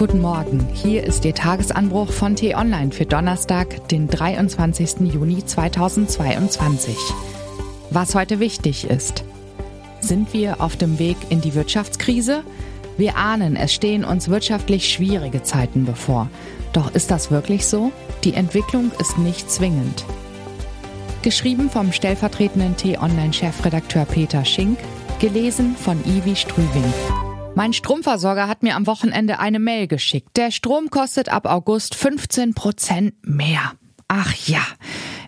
Guten Morgen. Hier ist Ihr Tagesanbruch von T-Online für Donnerstag, den 23. Juni 2022. Was heute wichtig ist. Sind wir auf dem Weg in die Wirtschaftskrise? Wir ahnen, es stehen uns wirtschaftlich schwierige Zeiten bevor. Doch ist das wirklich so? Die Entwicklung ist nicht zwingend. Geschrieben vom stellvertretenden T-Online-Chefredakteur Peter Schink, gelesen von Ivi Strüving. Mein Stromversorger hat mir am Wochenende eine Mail geschickt. Der Strom kostet ab August 15 Prozent mehr. Ach ja,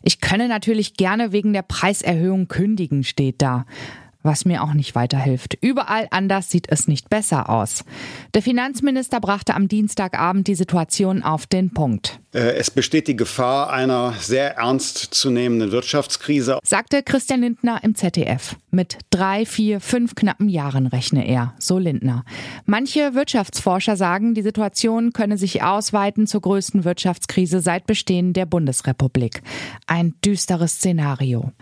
ich könne natürlich gerne wegen der Preiserhöhung kündigen, steht da was mir auch nicht weiterhilft. Überall anders sieht es nicht besser aus. Der Finanzminister brachte am Dienstagabend die Situation auf den Punkt. Äh, es besteht die Gefahr einer sehr ernst zu nehmenden Wirtschaftskrise, sagte Christian Lindner im ZDF. Mit drei, vier, fünf knappen Jahren rechne er, so Lindner. Manche Wirtschaftsforscher sagen, die Situation könne sich ausweiten zur größten Wirtschaftskrise seit Bestehen der Bundesrepublik. Ein düsteres Szenario.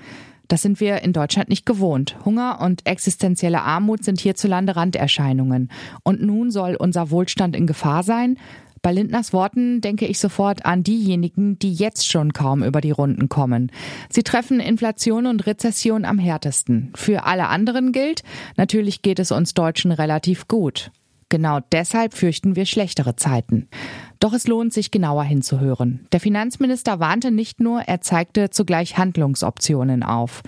Das sind wir in Deutschland nicht gewohnt. Hunger und existenzielle Armut sind hierzulande Randerscheinungen. Und nun soll unser Wohlstand in Gefahr sein? Bei Lindners Worten denke ich sofort an diejenigen, die jetzt schon kaum über die Runden kommen. Sie treffen Inflation und Rezession am härtesten. Für alle anderen gilt, natürlich geht es uns Deutschen relativ gut. Genau deshalb fürchten wir schlechtere Zeiten. Doch es lohnt sich genauer hinzuhören. Der Finanzminister warnte nicht nur, er zeigte zugleich Handlungsoptionen auf.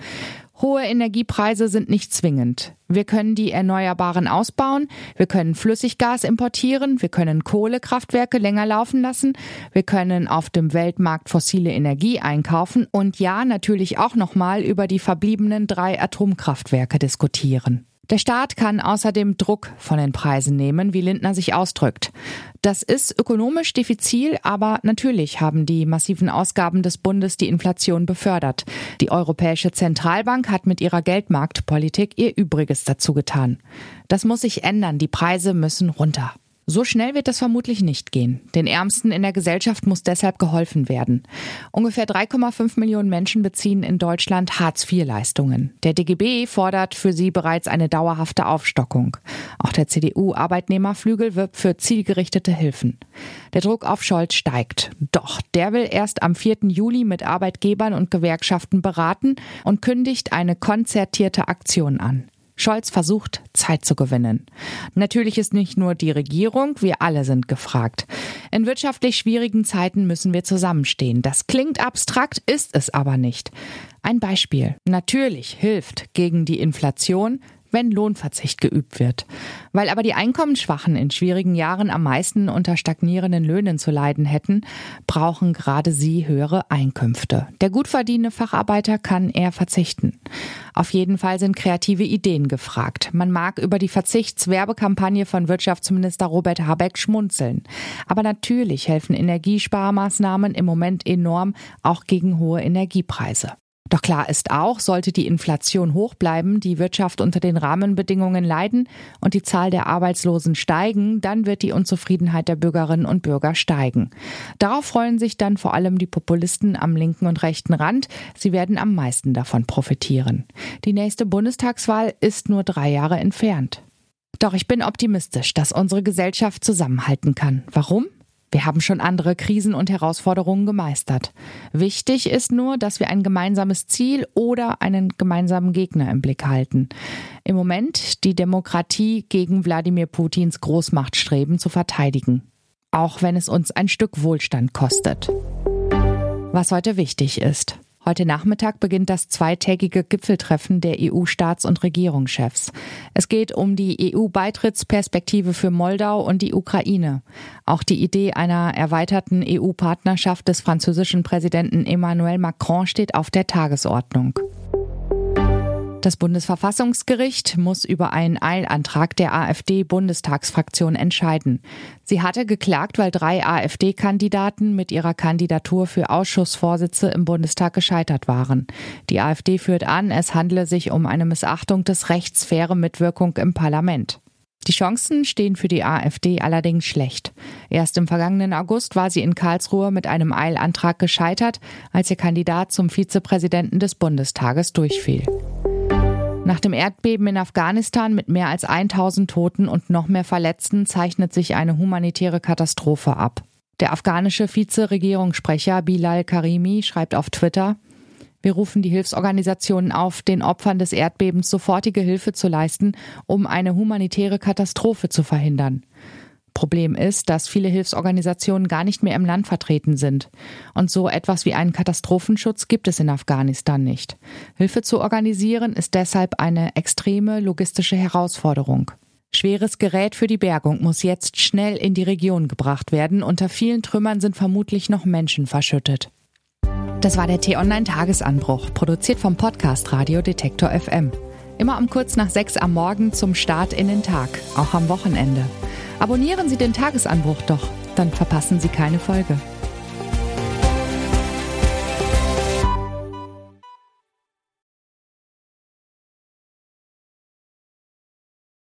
Hohe Energiepreise sind nicht zwingend. Wir können die Erneuerbaren ausbauen, wir können Flüssiggas importieren, wir können Kohlekraftwerke länger laufen lassen, wir können auf dem Weltmarkt fossile Energie einkaufen und ja, natürlich auch nochmal über die verbliebenen drei Atomkraftwerke diskutieren. Der Staat kann außerdem Druck von den Preisen nehmen, wie Lindner sich ausdrückt. Das ist ökonomisch diffizil, aber natürlich haben die massiven Ausgaben des Bundes die Inflation befördert. Die Europäische Zentralbank hat mit ihrer Geldmarktpolitik ihr Übriges dazu getan. Das muss sich ändern, die Preise müssen runter. So schnell wird das vermutlich nicht gehen. Den Ärmsten in der Gesellschaft muss deshalb geholfen werden. Ungefähr 3,5 Millionen Menschen beziehen in Deutschland Hartz-IV-Leistungen. Der DGB fordert für sie bereits eine dauerhafte Aufstockung. Auch der CDU-Arbeitnehmerflügel wirbt für zielgerichtete Hilfen. Der Druck auf Scholz steigt. Doch der will erst am 4. Juli mit Arbeitgebern und Gewerkschaften beraten und kündigt eine konzertierte Aktion an. Scholz versucht, Zeit zu gewinnen. Natürlich ist nicht nur die Regierung, wir alle sind gefragt. In wirtschaftlich schwierigen Zeiten müssen wir zusammenstehen. Das klingt abstrakt, ist es aber nicht. Ein Beispiel. Natürlich hilft gegen die Inflation wenn Lohnverzicht geübt wird. Weil aber die Einkommensschwachen in schwierigen Jahren am meisten unter stagnierenden Löhnen zu leiden hätten, brauchen gerade sie höhere Einkünfte. Der gut verdienende Facharbeiter kann eher verzichten. Auf jeden Fall sind kreative Ideen gefragt. Man mag über die Verzichtswerbekampagne von Wirtschaftsminister Robert Habeck schmunzeln. Aber natürlich helfen Energiesparmaßnahmen im Moment enorm, auch gegen hohe Energiepreise. Doch klar ist auch, sollte die Inflation hoch bleiben, die Wirtschaft unter den Rahmenbedingungen leiden und die Zahl der Arbeitslosen steigen, dann wird die Unzufriedenheit der Bürgerinnen und Bürger steigen. Darauf freuen sich dann vor allem die Populisten am linken und rechten Rand. Sie werden am meisten davon profitieren. Die nächste Bundestagswahl ist nur drei Jahre entfernt. Doch ich bin optimistisch, dass unsere Gesellschaft zusammenhalten kann. Warum? Wir haben schon andere Krisen und Herausforderungen gemeistert. Wichtig ist nur, dass wir ein gemeinsames Ziel oder einen gemeinsamen Gegner im Blick halten. Im Moment die Demokratie gegen Wladimir Putins Großmachtstreben zu verteidigen. Auch wenn es uns ein Stück Wohlstand kostet. Was heute wichtig ist. Heute Nachmittag beginnt das zweitägige Gipfeltreffen der EU-Staats- und Regierungschefs. Es geht um die EU-Beitrittsperspektive für Moldau und die Ukraine. Auch die Idee einer erweiterten EU-Partnerschaft des französischen Präsidenten Emmanuel Macron steht auf der Tagesordnung. Das Bundesverfassungsgericht muss über einen Eilantrag der AfD-Bundestagsfraktion entscheiden. Sie hatte geklagt, weil drei AfD-Kandidaten mit ihrer Kandidatur für Ausschussvorsitze im Bundestag gescheitert waren. Die AfD führt an, es handle sich um eine Missachtung des Rechts faire Mitwirkung im Parlament. Die Chancen stehen für die AfD allerdings schlecht. Erst im vergangenen August war sie in Karlsruhe mit einem Eilantrag gescheitert, als ihr Kandidat zum Vizepräsidenten des Bundestages durchfiel. Nach dem Erdbeben in Afghanistan mit mehr als 1000 Toten und noch mehr Verletzten zeichnet sich eine humanitäre Katastrophe ab. Der afghanische Vizeregierungssprecher Bilal Karimi schreibt auf Twitter, wir rufen die Hilfsorganisationen auf, den Opfern des Erdbebens sofortige Hilfe zu leisten, um eine humanitäre Katastrophe zu verhindern. Problem ist, dass viele Hilfsorganisationen gar nicht mehr im Land vertreten sind. Und so etwas wie einen Katastrophenschutz gibt es in Afghanistan nicht. Hilfe zu organisieren ist deshalb eine extreme logistische Herausforderung. Schweres Gerät für die Bergung muss jetzt schnell in die Region gebracht werden. Unter vielen Trümmern sind vermutlich noch Menschen verschüttet. Das war der T-Online-Tagesanbruch, produziert vom Podcast Radio Detektor FM. Immer um kurz nach sechs am Morgen zum Start in den Tag, auch am Wochenende. Abonnieren Sie den Tagesanbruch doch, dann verpassen Sie keine Folge.